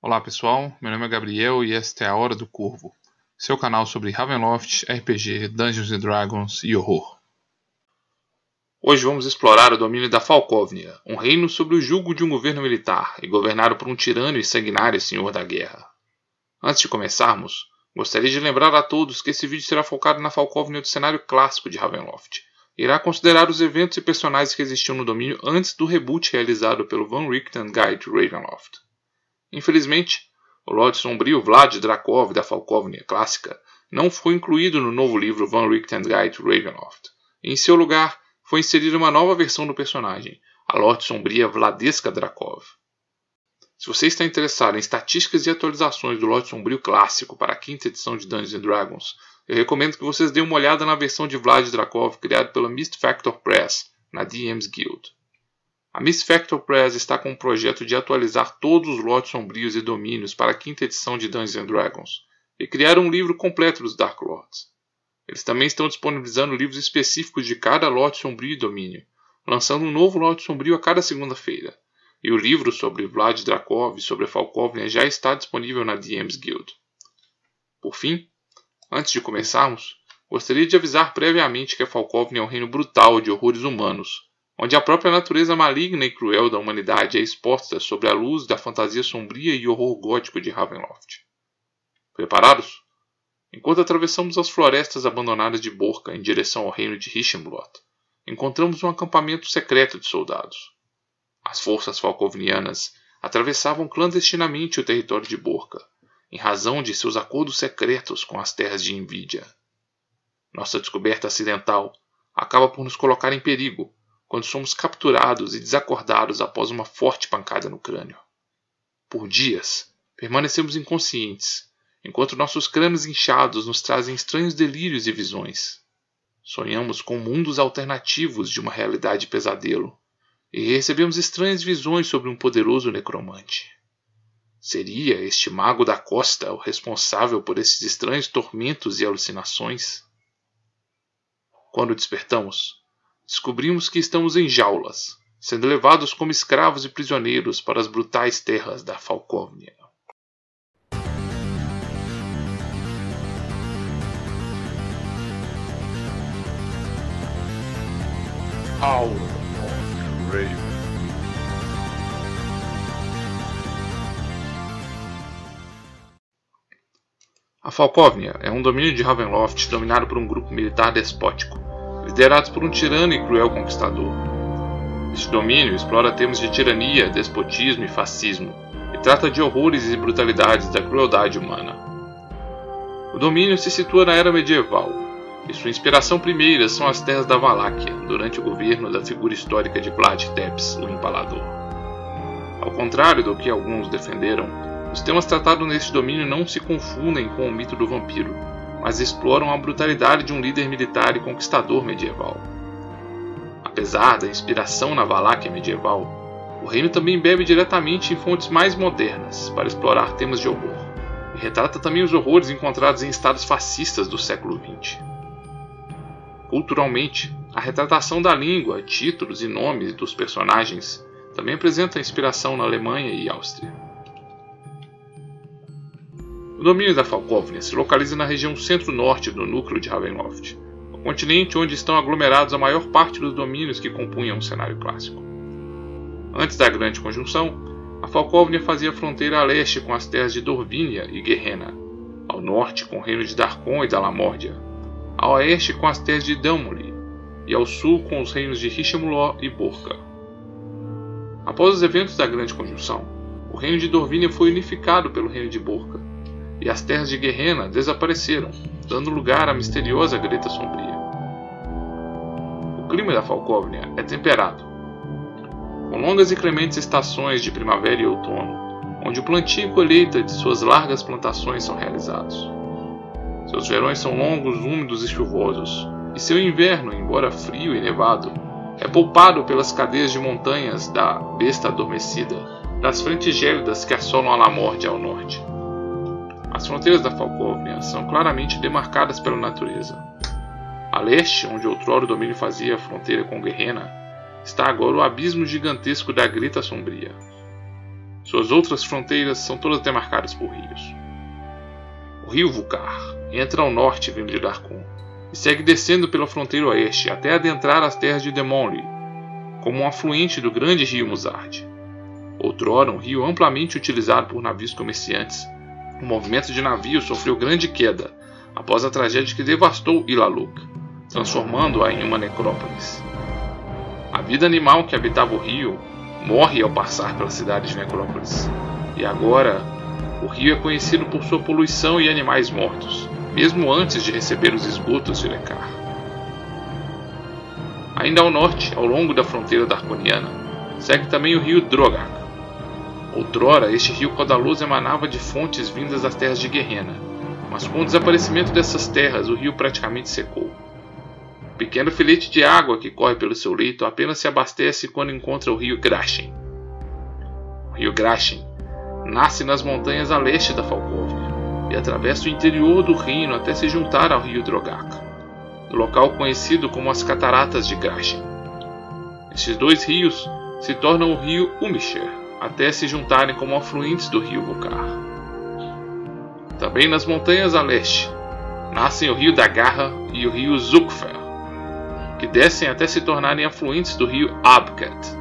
Olá pessoal, meu nome é Gabriel e esta é a Hora do Corvo, seu canal sobre Ravenloft, RPG, Dungeons Dragons e horror. Hoje vamos explorar o domínio da Falcóvnia, um reino sob o jugo de um governo militar e governado por um tirano e sanguinário senhor da guerra. Antes de começarmos, gostaria de lembrar a todos que esse vídeo será focado na Falcóvnia do cenário clássico de Ravenloft, irá considerar os eventos e personagens que existiam no domínio antes do reboot realizado pelo Van Richten Guide Ravenloft. Infelizmente, o Lorde Sombrio Vlad Drakov da Falkovnia clássica não foi incluído no novo livro Van Richten Guide Ravenloft. Em seu lugar, foi inserida uma nova versão do personagem, a Lorde Sombria Vladeska Drakov. Se você está interessado em estatísticas e atualizações do Lorde Sombrio clássico para a quinta edição de Dungeons Dragons, eu recomendo que vocês dêem uma olhada na versão de Vlad Drakov criada pela Mist Factor Press na DM's Guild. A Mist Factor Press está com um projeto de atualizar todos os lotes sombrios e domínios para a quinta edição de Dungeons Dragons e criar um livro completo dos Dark Lords. Eles também estão disponibilizando livros específicos de cada lote sombrio e domínio, lançando um novo lote sombrio a cada segunda-feira. E o livro sobre Vlad Drakov e sobre Falkovnia já está disponível na DM's Guild. Por fim, Antes de começarmos, gostaria de avisar previamente que a Falkovnia é um reino brutal de horrores humanos, onde a própria natureza maligna e cruel da humanidade é exposta sob a luz da fantasia sombria e horror gótico de Ravenloft. Preparados? Enquanto atravessamos as florestas abandonadas de Borca em direção ao reino de Hishemblot, encontramos um acampamento secreto de soldados. As forças falkovnianas atravessavam clandestinamente o território de Borca, em razão de seus acordos secretos com as terras de Envidia. Nossa descoberta acidental acaba por nos colocar em perigo quando somos capturados e desacordados após uma forte pancada no crânio. Por dias, permanecemos inconscientes, enquanto nossos crânios inchados nos trazem estranhos delírios e visões. Sonhamos com mundos alternativos de uma realidade pesadelo e recebemos estranhas visões sobre um poderoso necromante. Seria este mago da costa o responsável por esses estranhos tormentos e alucinações? Quando despertamos, descobrimos que estamos em jaulas, sendo levados como escravos e prisioneiros para as brutais terras da Falcóvnia. Of Raven. A Falkovnia é um domínio de Ravenloft dominado por um grupo militar despótico, liderados por um tirano e cruel conquistador. Este domínio explora temas de tirania, despotismo e fascismo, e trata de horrores e brutalidades da crueldade humana. O domínio se situa na era medieval, e sua inspiração primeira são as terras da Valáquia, durante o governo da figura histórica de Vlad Tepes, o Empalador. Ao contrário do que alguns defenderam, os temas tratados neste domínio não se confundem com o mito do vampiro, mas exploram a brutalidade de um líder militar e conquistador medieval. Apesar da inspiração na Valáquia medieval, o reino também bebe diretamente em fontes mais modernas para explorar temas de horror, e retrata também os horrores encontrados em estados fascistas do século XX. Culturalmente, a retratação da língua, títulos e nomes dos personagens também apresenta inspiração na Alemanha e Áustria. O domínio da Falkovnia se localiza na região centro-norte do núcleo de Ravenloft, o continente onde estão aglomerados a maior parte dos domínios que compunham o cenário clássico. Antes da Grande Conjunção, a Falkovnia fazia fronteira a leste com as terras de Dorvínia e Guerrena, ao norte com o reino de Darkon e da Lamórdia, ao oeste com as terras de Damoli e ao sul com os reinos de Hishemuló e Borca. Após os eventos da Grande Conjunção, o reino de Dorvínia foi unificado pelo reino de Borca, e as terras de Guerrena desapareceram, dando lugar à misteriosa Greta Sombria. O clima da Falkovnia é temperado, com longas e clementes estações de primavera e outono, onde o plantio e colheita de suas largas plantações são realizados. Seus verões são longos, úmidos e chuvosos, e seu inverno, embora frio e nevado, é poupado pelas cadeias de montanhas da Besta Adormecida, das frentes gélidas que assolam a Lamorde ao norte. As fronteiras da Falkovnia são claramente demarcadas pela natureza. A leste, onde outrora o domínio fazia a fronteira com Guerrena, está agora o abismo gigantesco da Grita Sombria. Suas outras fronteiras são todas demarcadas por rios. O rio Vukar entra ao norte vindo de Darkon e segue descendo pela fronteira oeste até adentrar as terras de Demonli, como um afluente do grande rio Muzard. Outrora um rio amplamente utilizado por navios comerciantes, o movimento de navios sofreu grande queda após a tragédia que devastou Ilaluk, transformando-a em uma necrópolis. A vida animal que habitava o rio morre ao passar pela cidade de Necrópolis, e agora o rio é conhecido por sua poluição e animais mortos, mesmo antes de receber os esgotos de Lekar. Ainda ao norte, ao longo da fronteira darkoniana, segue também o rio Drogak. Outrora, este rio caudaloso emanava de fontes vindas das terras de Guerrena, mas com o desaparecimento dessas terras, o rio praticamente secou. O pequeno filete de água que corre pelo seu leito apenas se abastece quando encontra o rio Grashen. O rio Grashen nasce nas montanhas a leste da Falkovnia e atravessa o interior do reino até se juntar ao rio Drogak, no local conhecido como as Cataratas de Grashen. Estes dois rios se tornam o rio Umisher, até se juntarem como afluentes do rio Vukar. Também nas montanhas a leste, nascem o rio da Garra e o rio Zukfer, que descem até se tornarem afluentes do rio Abket.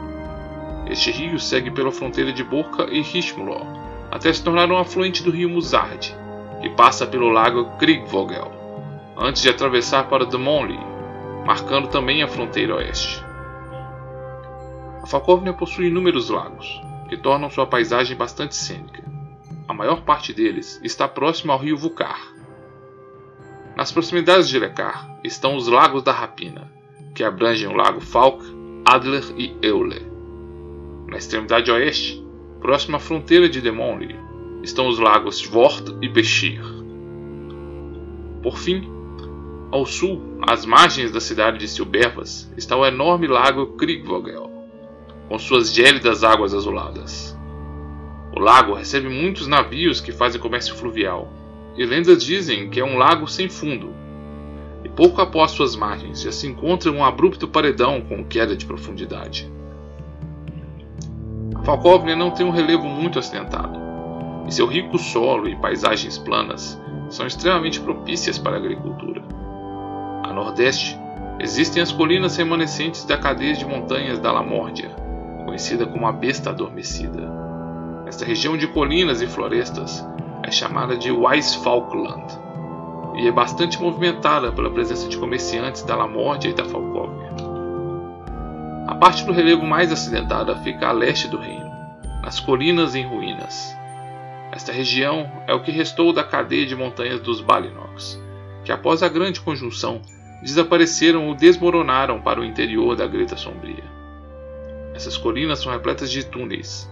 Este rio segue pela fronteira de Borka e Hishmulor, até se tornar um afluente do rio Muzard, que passa pelo lago Kriegvogel, antes de atravessar para Demonli, marcando também a fronteira oeste. A Falkovnia possui inúmeros lagos, que tornam sua paisagem bastante cênica. A maior parte deles está próximo ao rio Vukar. Nas proximidades de Lekar estão os Lagos da Rapina, que abrangem o lago Falk, Adler e Eule. Na extremidade oeste, próximo à fronteira de Demonli, estão os lagos Svort e Beshir. Por fim, ao sul, às margens da cidade de Silbervas, está o enorme lago Kriegvogel, com suas gélidas águas azuladas. O lago recebe muitos navios que fazem comércio fluvial, e lendas dizem que é um lago sem fundo. E pouco após suas margens já se encontra um abrupto paredão com queda de profundidade. Falkovnia não tem um relevo muito acidentado, e seu rico solo e paisagens planas são extremamente propícias para a agricultura. A nordeste existem as colinas remanescentes da cadeia de montanhas da Lamórdia, conhecida como a Besta Adormecida. Esta região de colinas e florestas é chamada de Weisfalkland e é bastante movimentada pela presença de comerciantes da Lamórdia e da Falkovia. A parte do relevo mais acidentada fica a leste do reino, nas colinas em ruínas, esta região é o que restou da cadeia de montanhas dos Balinox, que após a grande conjunção desapareceram ou desmoronaram para o interior da Greta Sombria. Essas colinas são repletas de túneis,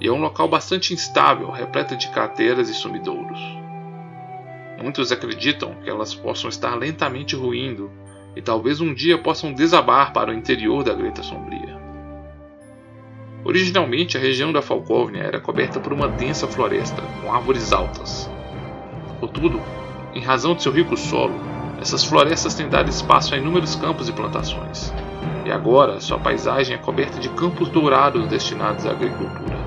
e é um local bastante instável, repleta de crateras e sumidouros. Muitos acreditam que elas possam estar lentamente ruindo e talvez um dia possam desabar para o interior da Greta Sombria. Originalmente, a região da Falkovnia era coberta por uma densa floresta, com árvores altas. Contudo, em razão de seu rico solo, essas florestas têm dado espaço a inúmeros campos e plantações, e agora sua paisagem é coberta de campos dourados destinados à agricultura.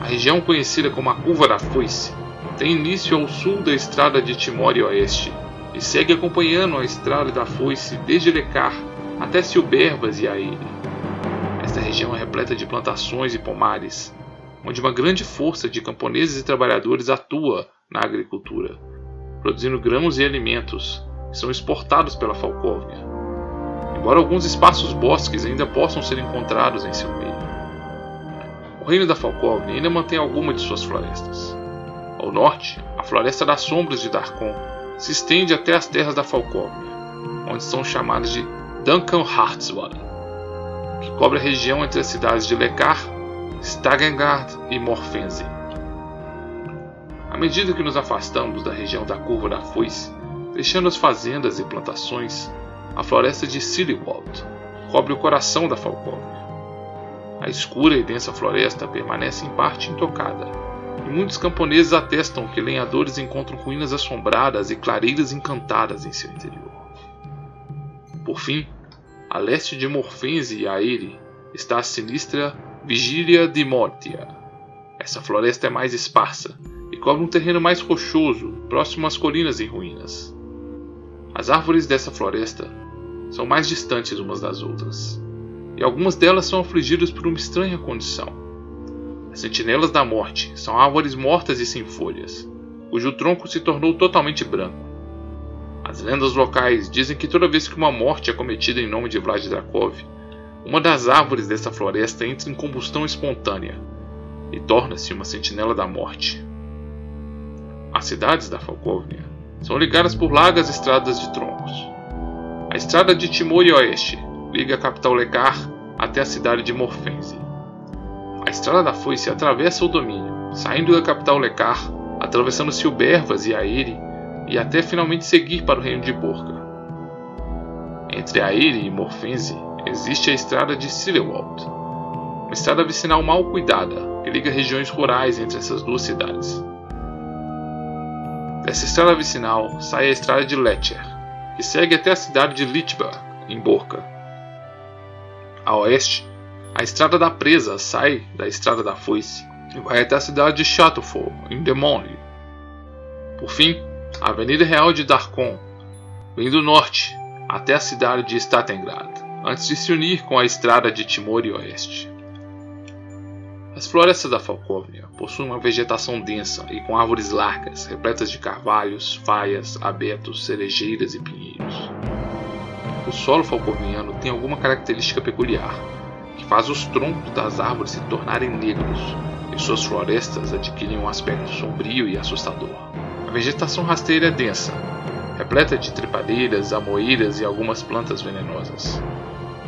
A região conhecida como a Curva da Foice tem início ao sul da estrada de Timor Oeste, e segue acompanhando a estrada da Foice desde Lekar até Silberbas e Aire. Esta região é repleta de plantações e pomares, onde uma grande força de camponeses e trabalhadores atua na agricultura, produzindo grãos e alimentos que são exportados pela Falkovnia, embora alguns espaços bosques ainda possam ser encontrados em seu meio. O reino da Falkovnia ainda mantém alguma de suas florestas. Ao norte, a Floresta das Sombras de Darkon se estende até as terras da Falkovnia, onde são chamadas de Duncan Hartswald que cobre a região entre as cidades de Lekar, Stagengard e Morfense. À medida que nos afastamos da região da curva da foice, deixando as fazendas e plantações, a floresta de Siliwald cobre o coração da Falkovnia. A escura e densa floresta permanece em parte intocada, e muitos camponeses atestam que lenhadores encontram ruínas assombradas e clareiras encantadas em seu interior. Por fim, a leste de Morfense e Aire está a sinistra Vigília de Mortia. Essa floresta é mais esparsa e cobre um terreno mais rochoso, próximo às colinas em ruínas. As árvores dessa floresta são mais distantes umas das outras, e algumas delas são afligidas por uma estranha condição. As sentinelas da morte são árvores mortas e sem folhas, cujo tronco se tornou totalmente branco. As lendas locais dizem que toda vez que uma morte é cometida em nome de Vlad Drakov, uma das árvores dessa floresta entra em combustão espontânea e torna-se uma sentinela da morte. As cidades da Falkovnia são ligadas por largas estradas de troncos. A estrada de Timor e Oeste liga a capital Lekar até a cidade de Morfense. A estrada da foice atravessa o domínio, saindo da capital Lekar, atravessando Silbervas e Aire e até finalmente seguir para o reino de Borga. Entre Aire e Morfense existe a estrada de Silewald, uma estrada vicinal mal cuidada que liga regiões rurais entre essas duas cidades. Dessa estrada vicinal sai a estrada de Letcher, que segue até a cidade de Litba, em Borca. A oeste, a estrada da presa sai da estrada da foice e vai até a cidade de Chateaufour, em Demonle. Por fim, a Avenida Real de Darkon vem do norte até a cidade de Statengrad, antes de se unir com a estrada de Timor e Oeste. As florestas da Falcóvnia possuem uma vegetação densa e com árvores largas, repletas de carvalhos, faias, abetos, cerejeiras e pinheiros. O solo falcovniano tem alguma característica peculiar, que faz os troncos das árvores se tornarem negros e suas florestas adquirem um aspecto sombrio e assustador. A vegetação rasteira é densa, repleta de trepadeiras, amoeiras e algumas plantas venenosas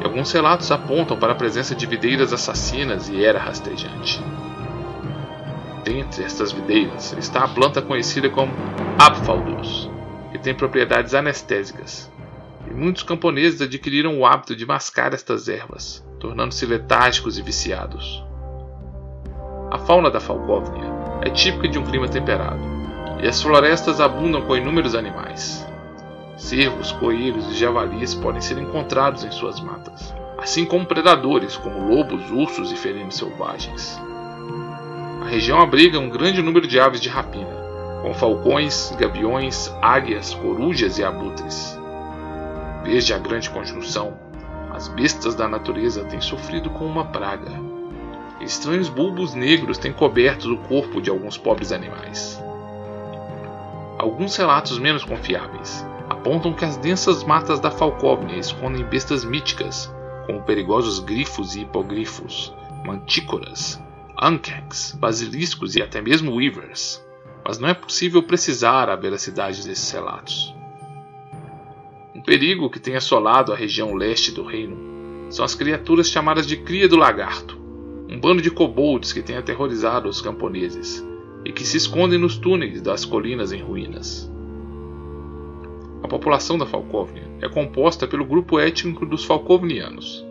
e alguns relatos apontam para a presença de videiras assassinas e era rastejante. Dentre estas videiras está a planta conhecida como Apfaldus, que tem propriedades anestésicas, e muitos camponeses adquiriram o hábito de mascar estas ervas, tornando-se letárgicos e viciados. A fauna da Falkovnia é típica de um clima temperado, e as florestas abundam com inúmeros animais. Cervos, coelhos e javalis podem ser encontrados em suas matas, assim como predadores como lobos, ursos e felinos selvagens. A região abriga um grande número de aves de rapina, como falcões, gaviões, águias, corujas e abutres. Desde a grande conjunção, as bestas da natureza têm sofrido com uma praga. Estranhos bulbos negros têm coberto o corpo de alguns pobres animais. Alguns relatos menos confiáveis apontam que as densas matas da Falcóvnia escondem bestas míticas, como perigosos grifos e hipogrifos, mantícoras, ankegs, basiliscos e até mesmo weavers, mas não é possível precisar a veracidade desses relatos. Um perigo que tem assolado a região leste do reino são as criaturas chamadas de Cria do Lagarto, um bando de kobolds que tem aterrorizado os camponeses e que se escondem nos túneis das colinas em ruínas. A população da Falkovnia é composta pelo grupo étnico dos falkovnianos.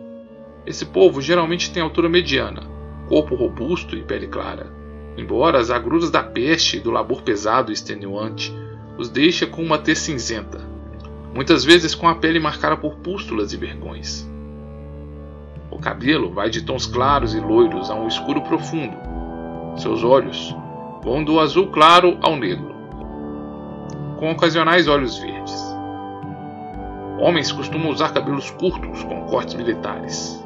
Esse povo geralmente tem altura mediana, corpo robusto e pele clara, embora as agruras da peste e do labor pesado e extenuante os deixe com uma tez cinzenta, muitas vezes com a pele marcada por pústulas e vergões. O cabelo vai de tons claros e loiros a um escuro profundo. Seus olhos vão do azul claro ao negro, com ocasionais olhos verdes. Homens costumam usar cabelos curtos com cortes militares.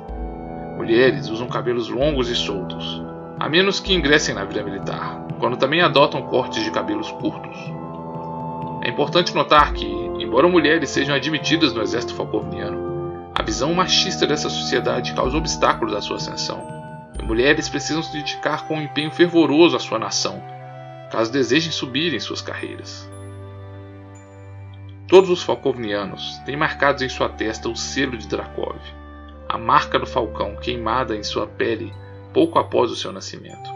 Mulheres usam cabelos longos e soltos, a menos que ingressem na vida militar, quando também adotam cortes de cabelos curtos. É importante notar que, embora mulheres sejam admitidas no exército falconiano, a visão machista dessa sociedade causa obstáculos à sua ascensão, e mulheres precisam se dedicar com um empenho fervoroso à sua nação, caso desejem subir em suas carreiras. Todos os falcovnianos têm marcados em sua testa o selo de Drakov, a marca do falcão queimada em sua pele pouco após o seu nascimento.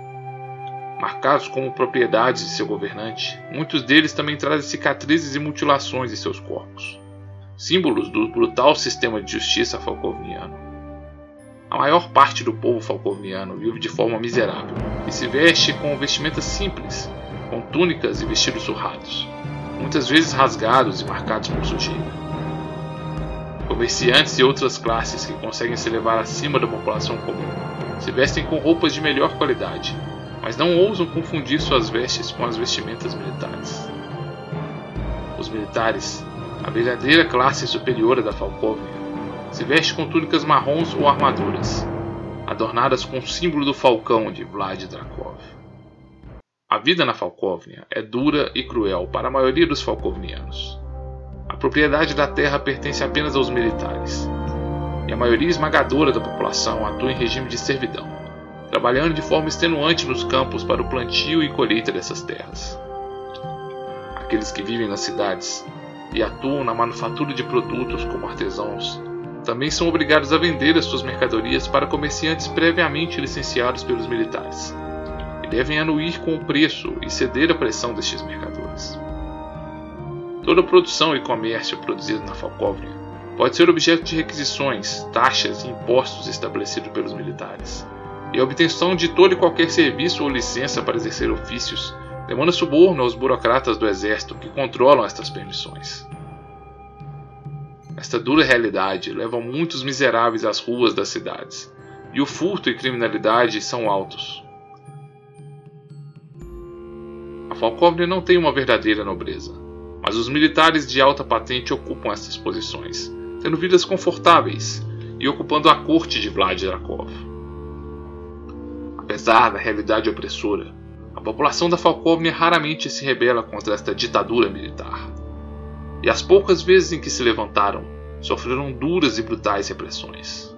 Marcados como propriedades de seu governante, muitos deles também trazem cicatrizes e mutilações em seus corpos, símbolos do brutal sistema de justiça falcovniano. A maior parte do povo falcovniano vive de forma miserável e se veste com vestimentas simples, com túnicas e vestidos surrados muitas vezes rasgados e marcados por sujeira. Comerciantes e outras classes que conseguem se elevar acima da população comum Se vestem com roupas de melhor qualidade, mas não ousam confundir suas vestes com as vestimentas militares. Os militares, a verdadeira classe superior da Falcóvnia, se veste com túnicas marrons ou armaduras, adornadas com o símbolo do falcão de Vlad Drakov. A vida na Falcóvnia é dura e cruel para a maioria dos falcovnianos. A propriedade da terra pertence apenas aos militares, e a maioria esmagadora da população atua em regime de servidão, trabalhando de forma extenuante nos campos para o plantio e colheita dessas terras. Aqueles que vivem nas cidades e atuam na manufatura de produtos como artesãos também são obrigados a vender as suas mercadorias para comerciantes previamente licenciados pelos militares, e devem anuir com o preço e ceder à pressão destes mercadores. Toda produção e comércio produzido na Falcóvnia pode ser objeto de requisições, taxas e impostos estabelecidos pelos militares, e a obtenção de todo e qualquer serviço ou licença para exercer ofícios demanda suborno aos burocratas do exército que controlam estas permissões. Esta dura realidade leva muitos miseráveis às ruas das cidades, e o furto e criminalidade são altos. Falcóvnia não tem uma verdadeira nobreza, mas os militares de alta patente ocupam essas posições, tendo vidas confortáveis e ocupando a corte de Vlad Drakov. Apesar da realidade opressora, a população da Falcóvnia raramente se rebela contra esta ditadura militar e as poucas vezes em que se levantaram, sofreram duras e brutais repressões.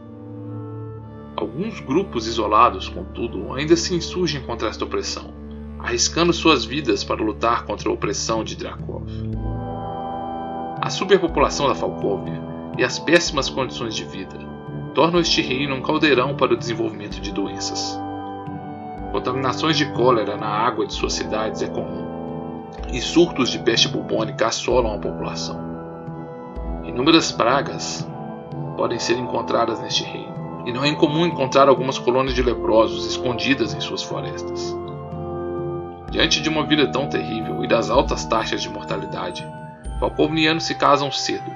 Alguns grupos isolados, contudo, ainda se insurgem contra esta opressão, arriscando suas vidas para lutar contra a opressão de Drakov. A superpopulação da Falkovnia e as péssimas condições de vida tornam este reino um caldeirão para o desenvolvimento de doenças. Contaminações de cólera na água de suas cidades é comum e surtos de peste bubônica assolam a população. Inúmeras pragas podem ser encontradas neste reino, e não é incomum encontrar algumas colônias de leprosos escondidas em suas florestas. Diante de uma vida tão terrível e das altas taxas de mortalidade, falcovnianos se casam cedo,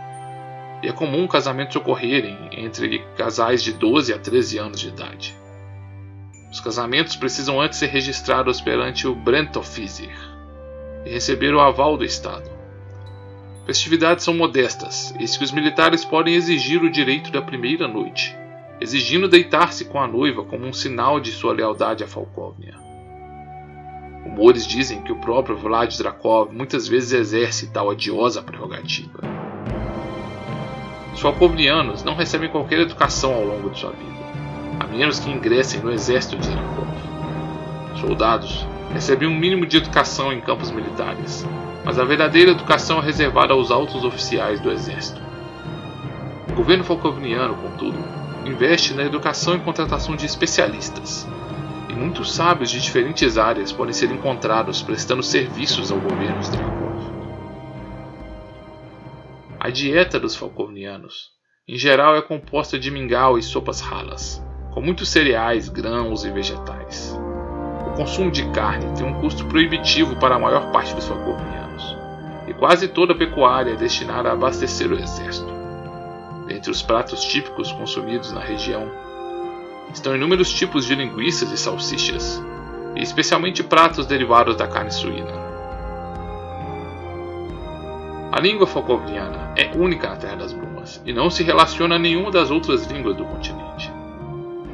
e é comum casamentos ocorrerem entre casais de 12 a 13 anos de idade. Os casamentos precisam antes ser registrados perante o Brentofizir, e receber o aval do Estado. Festividades são modestas, eis que os militares podem exigir o direito da primeira noite, exigindo deitar-se com a noiva como um sinal de sua lealdade a Falkovnia. Rumores dizem que o próprio Vlad Drakov muitas vezes exerce tal odiosa prerrogativa. Os falkovnianos não recebem qualquer educação ao longo de sua vida, a menos que ingressem no exército de Drakov. Soldados recebem um mínimo de educação em campos militares, mas a verdadeira educação é reservada aos altos oficiais do exército. O governo falcovniano, contudo, investe na educação e contratação de especialistas, e muitos sábios de diferentes áreas podem ser encontrados prestando serviços ao governo Strakov. A dieta dos falcovnianos, em geral, é composta de mingau e sopas ralas, com muitos cereais, grãos e vegetais. O consumo de carne tem um custo proibitivo para a maior parte dos falconianos, e quase toda a pecuária é destinada a abastecer o exército. Dentre os pratos típicos consumidos na região estão inúmeros tipos de linguiças e salsichas, e especialmente pratos derivados da carne suína. A língua falcovniana é única na Terra das Brumas e não se relaciona a nenhuma das outras línguas do continente.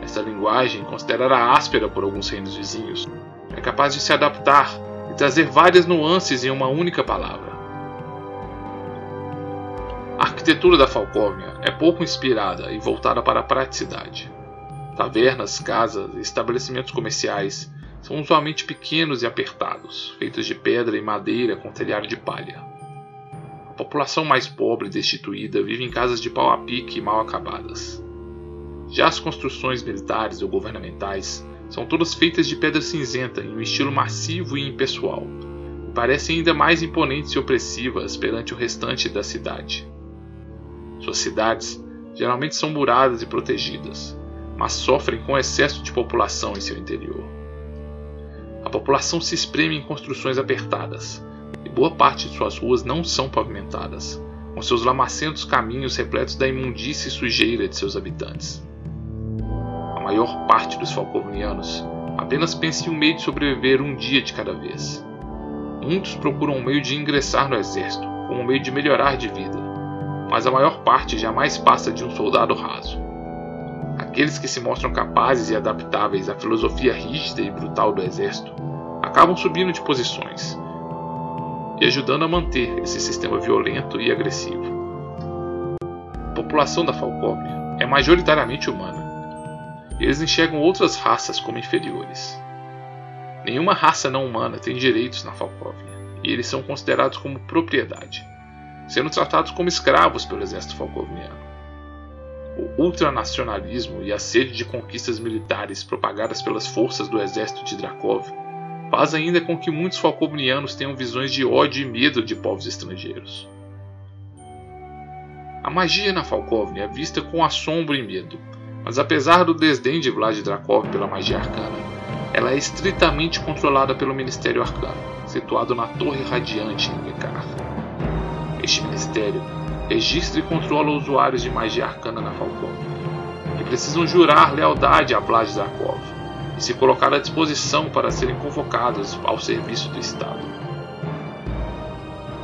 Essa linguagem, considerada áspera por alguns reinos vizinhos, é capaz de se adaptar e trazer várias nuances em uma única palavra. A arquitetura da Falcóvnia é pouco inspirada e voltada para a praticidade. Tavernas, casas e estabelecimentos comerciais são usualmente pequenos e apertados, feitos de pedra e madeira com telhado de palha. A população mais pobre e destituída vive em casas de pau a pique e mal acabadas. Já as construções militares ou governamentais são todas feitas de pedra cinzenta em um estilo massivo e impessoal, e parecem ainda mais imponentes e opressivas perante o restante da cidade. Suas cidades geralmente são muradas e protegidas, mas sofrem com excesso de população em seu interior. A população se espreme em construções apertadas, e boa parte de suas ruas não são pavimentadas, com seus lamacentos caminhos repletos da imundície e sujeira de seus habitantes maior parte dos falcovnianos apenas pensa em um meio de sobreviver um dia de cada vez. Muitos procuram um meio de ingressar no exército, como um meio de melhorar de vida, mas a maior parte jamais passa de um soldado raso. Aqueles que se mostram capazes e adaptáveis à filosofia rígida e brutal do exército acabam subindo de posições e ajudando a manter esse sistema violento e agressivo. A população da Falcóvia é majoritariamente humana. Eles enxergam outras raças como inferiores. Nenhuma raça não humana tem direitos na Falcóvia, e eles são considerados como propriedade, sendo tratados como escravos pelo exército falcovniano. O ultranacionalismo e a sede de conquistas militares propagadas pelas forças do exército de Drakov faz ainda com que muitos falcovnianos tenham visões de ódio e medo de povos estrangeiros. A magia na Falkovnia é vista com assombro e medo, mas apesar do desdém de Vlad Drakov pela magia arcana, ela é estritamente controlada pelo Ministério Arcano, situado na Torre Radiante em Lekar. Este ministério registra e controla usuários de magia arcana na Falkovnia, que precisam jurar lealdade a Vlad Drakov e se colocar à disposição para serem convocados ao serviço do Estado.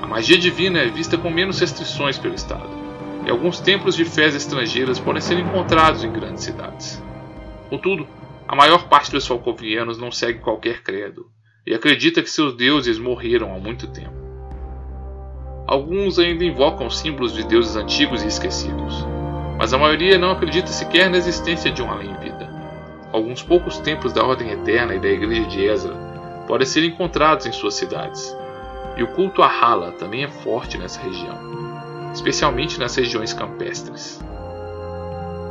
A magia divina é vista com menos restrições pelo Estado, e alguns templos de fés estrangeiras podem ser encontrados em grandes cidades. Contudo, a maior parte dos falcovianos não segue qualquer credo e acredita que seus deuses morreram há muito tempo. Alguns ainda invocam símbolos de deuses antigos e esquecidos, mas a maioria não acredita sequer na existência de um além-vida. Alguns poucos templos da Ordem Eterna e da Igreja de Ezra podem ser encontrados em suas cidades, e o culto a Hala também é forte nessa região especialmente nas regiões campestres.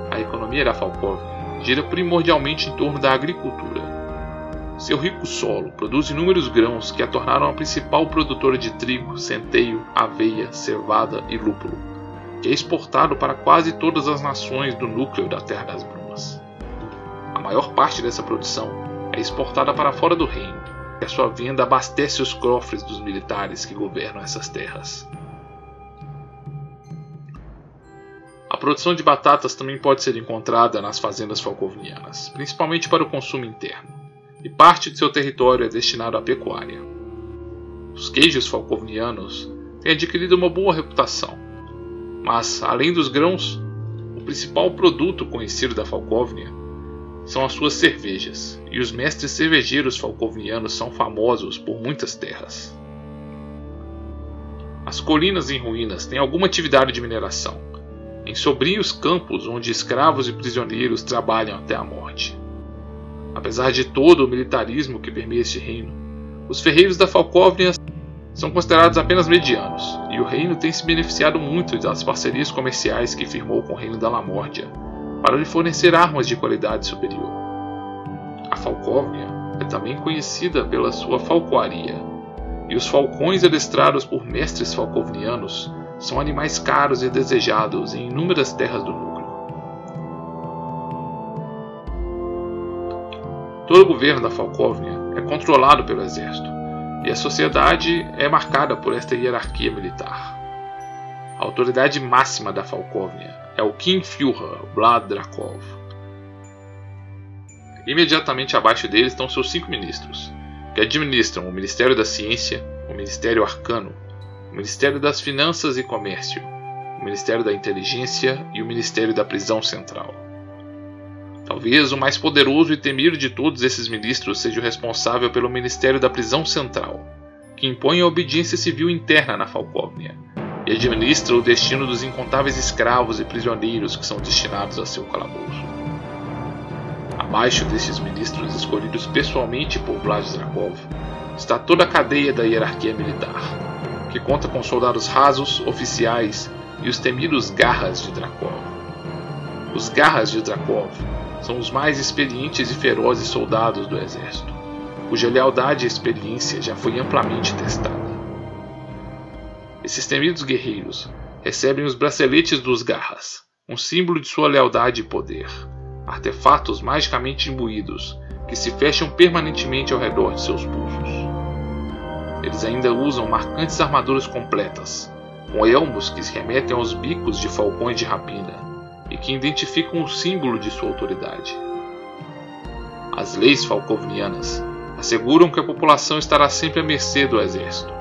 A economia da Falkov gira primordialmente em torno da agricultura. Seu rico solo produz inúmeros grãos que a tornaram a principal produtora de trigo, centeio, aveia, cevada e lúpulo, que é exportado para quase todas as nações do núcleo da Terra das Brumas. A maior parte dessa produção é exportada para fora do reino, e a sua venda abastece os cofres dos militares que governam essas terras. produção de batatas também pode ser encontrada nas fazendas falcovnianas, principalmente para o consumo interno, e parte de seu território é destinado à pecuária. Os queijos falcovnianos têm adquirido uma boa reputação, mas, além dos grãos, o principal produto conhecido da Falcóvnia são as suas cervejas, e os mestres cervejeiros falcovnianos são famosos por muitas terras. As colinas em ruínas têm alguma atividade de mineração, em sobrios campos onde escravos e prisioneiros trabalham até a morte. Apesar de todo o militarismo que permeia este reino, os ferreiros da Falcóvnia são considerados apenas medianos, e o reino tem se beneficiado muito das parcerias comerciais que firmou com o reino da Lamórdia para lhe fornecer armas de qualidade superior. A Falcóvnia é também conhecida pela sua falcoaria, e os falcões adestrados por mestres falcovnianos são animais caros e desejados em inúmeras terras do núcleo. Todo o governo da Falcóvnia é controlado pelo exército, e a sociedade é marcada por esta hierarquia militar. A autoridade máxima da Falcóvnia é o Führer Vlad Drakov. Imediatamente abaixo dele estão seus cinco ministros, que administram o Ministério da Ciência, o Ministério Arcano, o Ministério das Finanças e Comércio, o Ministério da Inteligência e o Ministério da Prisão Central. Talvez o mais poderoso e temido de todos esses ministros seja o responsável pelo Ministério da Prisão Central, que impõe a obediência civil interna na Falcóvnia e administra o destino dos incontáveis escravos e prisioneiros que são destinados a seu calabouço. Abaixo destes ministros escolhidos pessoalmente por Vlad Drakov está toda a cadeia da hierarquia militar, que conta com soldados rasos, oficiais e os temidos Garras de Drakov. Os Garras de Drakov são os mais experientes e ferozes soldados do exército, cuja lealdade e experiência já foi amplamente testada. Esses temidos guerreiros recebem os braceletes dos Garras, um símbolo de sua lealdade e poder, artefatos magicamente imbuídos que se fecham permanentemente ao redor de seus pulsos. Eles ainda usam marcantes armaduras completas, com elmos que se remetem aos bicos de falcões de rapina e que identificam o símbolo de sua autoridade. As leis falcovnianas asseguram que a população estará sempre à mercê do exército.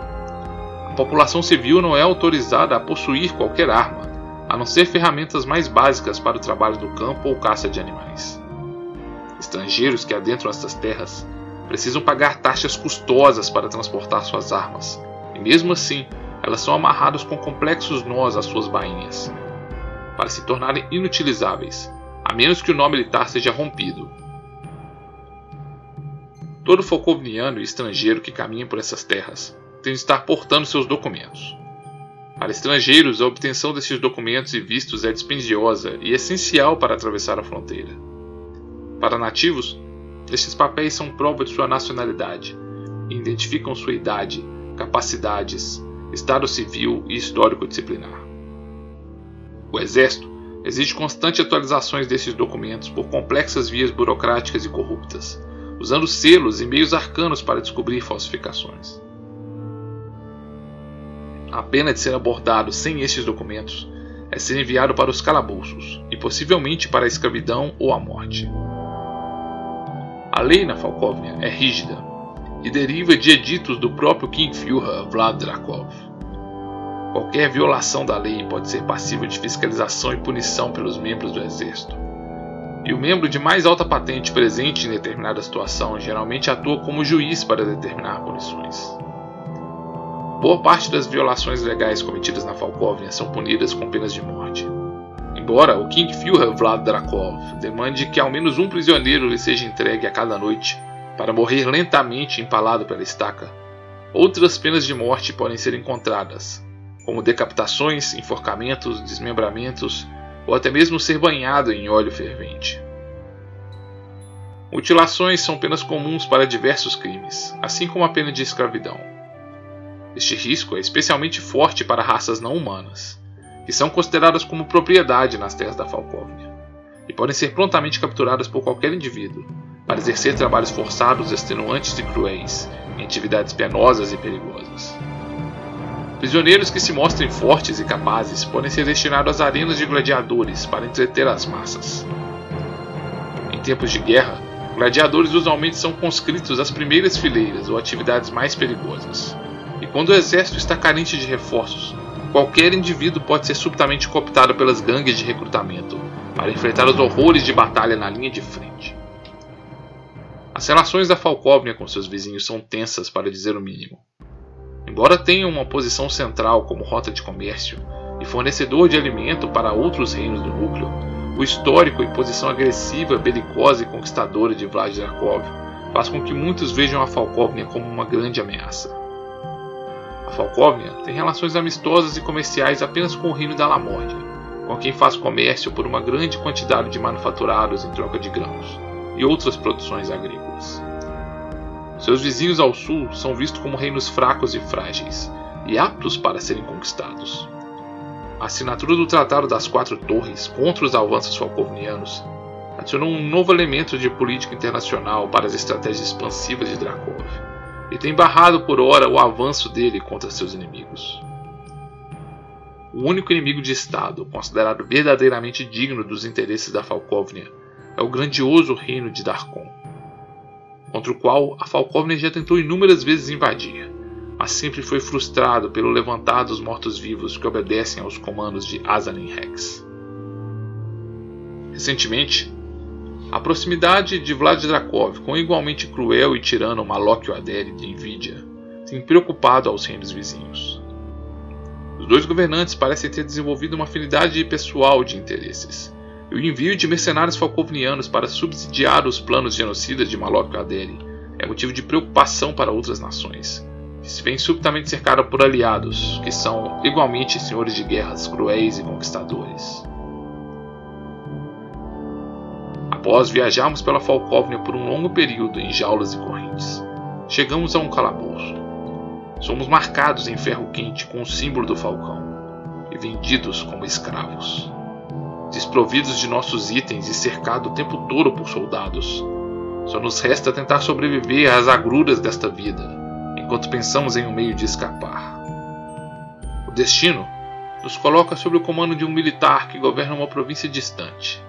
A população civil não é autorizada a possuir qualquer arma, a não ser ferramentas mais básicas para o trabalho do campo ou caça de animais. Estrangeiros que adentram estas terras precisam pagar taxas custosas para transportar suas armas, e mesmo assim, elas são amarradas com complexos nós às suas bainhas, para se tornarem inutilizáveis, a menos que o nó militar seja rompido Todo Folkovniano e estrangeiro que caminha por essas terras tem de estar portando seus documentos. Para estrangeiros, a obtenção desses documentos e vistos é dispendiosa e essencial para atravessar a fronteira. Para nativos, estes papéis são prova de sua nacionalidade e identificam sua idade, capacidades, estado civil e histórico disciplinar. O Exército exige constantes atualizações desses documentos por complexas vias burocráticas e corruptas, usando selos e meios arcanos para descobrir falsificações. A pena de ser abordado sem estes documentos é ser enviado para os calabouços e possivelmente para a escravidão ou a morte. A lei na Falkovnia é rígida e deriva de editos do próprio King Führer Vlad Drakov. Qualquer violação da lei pode ser passível de fiscalização e punição pelos membros do exército e o membro de mais alta patente presente em determinada situação geralmente atua como juiz para determinar punições. Boa parte das violações legais cometidas na Falkovnia são punidas com penas de morte. Embora o King Führer Vlad Drakov demande que ao menos um prisioneiro lhe seja entregue a cada noite para morrer lentamente empalado pela estaca, outras penas de morte podem ser encontradas, como decapitações, enforcamentos, desmembramentos ou até mesmo ser banhado em óleo fervente. Mutilações são penas comuns para diversos crimes, assim como a pena de escravidão. Este risco é especialmente forte para raças não humanas, que são consideradas como propriedade nas terras da Falkovnia, e podem ser prontamente capturadas por qualquer indivíduo para exercer trabalhos forçados, extenuantes e cruéis em atividades penosas e perigosas. Prisioneiros que se mostrem fortes e capazes podem ser destinados às arenas de gladiadores para entreter as massas. Em tempos de guerra, gladiadores usualmente são conscritos às primeiras fileiras ou atividades mais perigosas. E quando o exército está carente de reforços, qualquer indivíduo pode ser subitamente cooptado pelas gangues de recrutamento para enfrentar os horrores de batalha na linha de frente. As relações da Falkovnia com seus vizinhos são tensas, para dizer o mínimo. Embora tenha uma posição central como rota de comércio e fornecedor de alimento para outros reinos do núcleo, o histórico e posição agressiva, belicosa e conquistadora de Vlad Drakov faz com que muitos vejam a Falkovnia como uma grande ameaça. A Falkovnia tem relações amistosas e comerciais apenas com o reino da Lamórdia, com quem faz comércio por uma grande quantidade de manufaturados em troca de grãos e outras produções agrícolas. Seus vizinhos ao sul são vistos como reinos fracos e frágeis, e aptos para serem conquistados. A assinatura do Tratado das Quatro Torres contra os avanços falcovnianos adicionou um novo elemento de política internacional para as estratégias expansivas de Drakov, e tem barrado por hora o avanço dele contra seus inimigos. O único inimigo de Estado considerado verdadeiramente digno dos interesses da Falkovnia é o grandioso reino de Darkon contra o qual a Falkovnia já tentou inúmeras vezes invadir, mas sempre foi frustrado pelo levantar dos mortos-vivos que obedecem aos comandos de Azanin Rex. Recentemente, a proximidade de Vlad Drakov com o igualmente cruel e tirano Malokio Aderi de Nvidia tem preocupado aos reinos vizinhos. Os dois governantes parecem ter desenvolvido uma afinidade pessoal de interesses, e o envio de mercenários falcovnianos para subsidiar os planos genocidas de Malok Aderi é motivo de preocupação para outras nações, que se veem subitamente cercadas por aliados, que são igualmente senhores de guerras cruéis e conquistadores. Após viajarmos pela Falkovnia por um longo período em jaulas e correntes, chegamos a um calabouço. Somos marcados em ferro quente com o símbolo do falcão e vendidos como escravos desprovidos de nossos itens e cercado o tempo todo por soldados. Só nos resta tentar sobreviver às agruras desta vida, enquanto pensamos em um meio de escapar. O destino nos coloca sob o comando de um militar que governa uma província distante.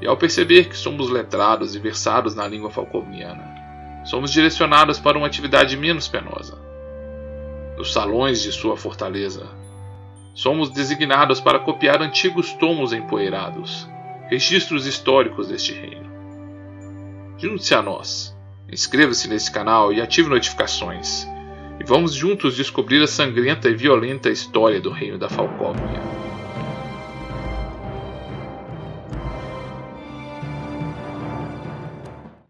E ao perceber que somos letrados e versados na língua falconiana, somos direcionados para uma atividade menos penosa. Nos salões de sua fortaleza, somos designados para copiar antigos tomos empoeirados, registros históricos deste reino. Junte-se a nós, inscreva-se nesse canal e ative notificações, e vamos juntos descobrir a sangrenta e violenta história do reino da Falcóvnia.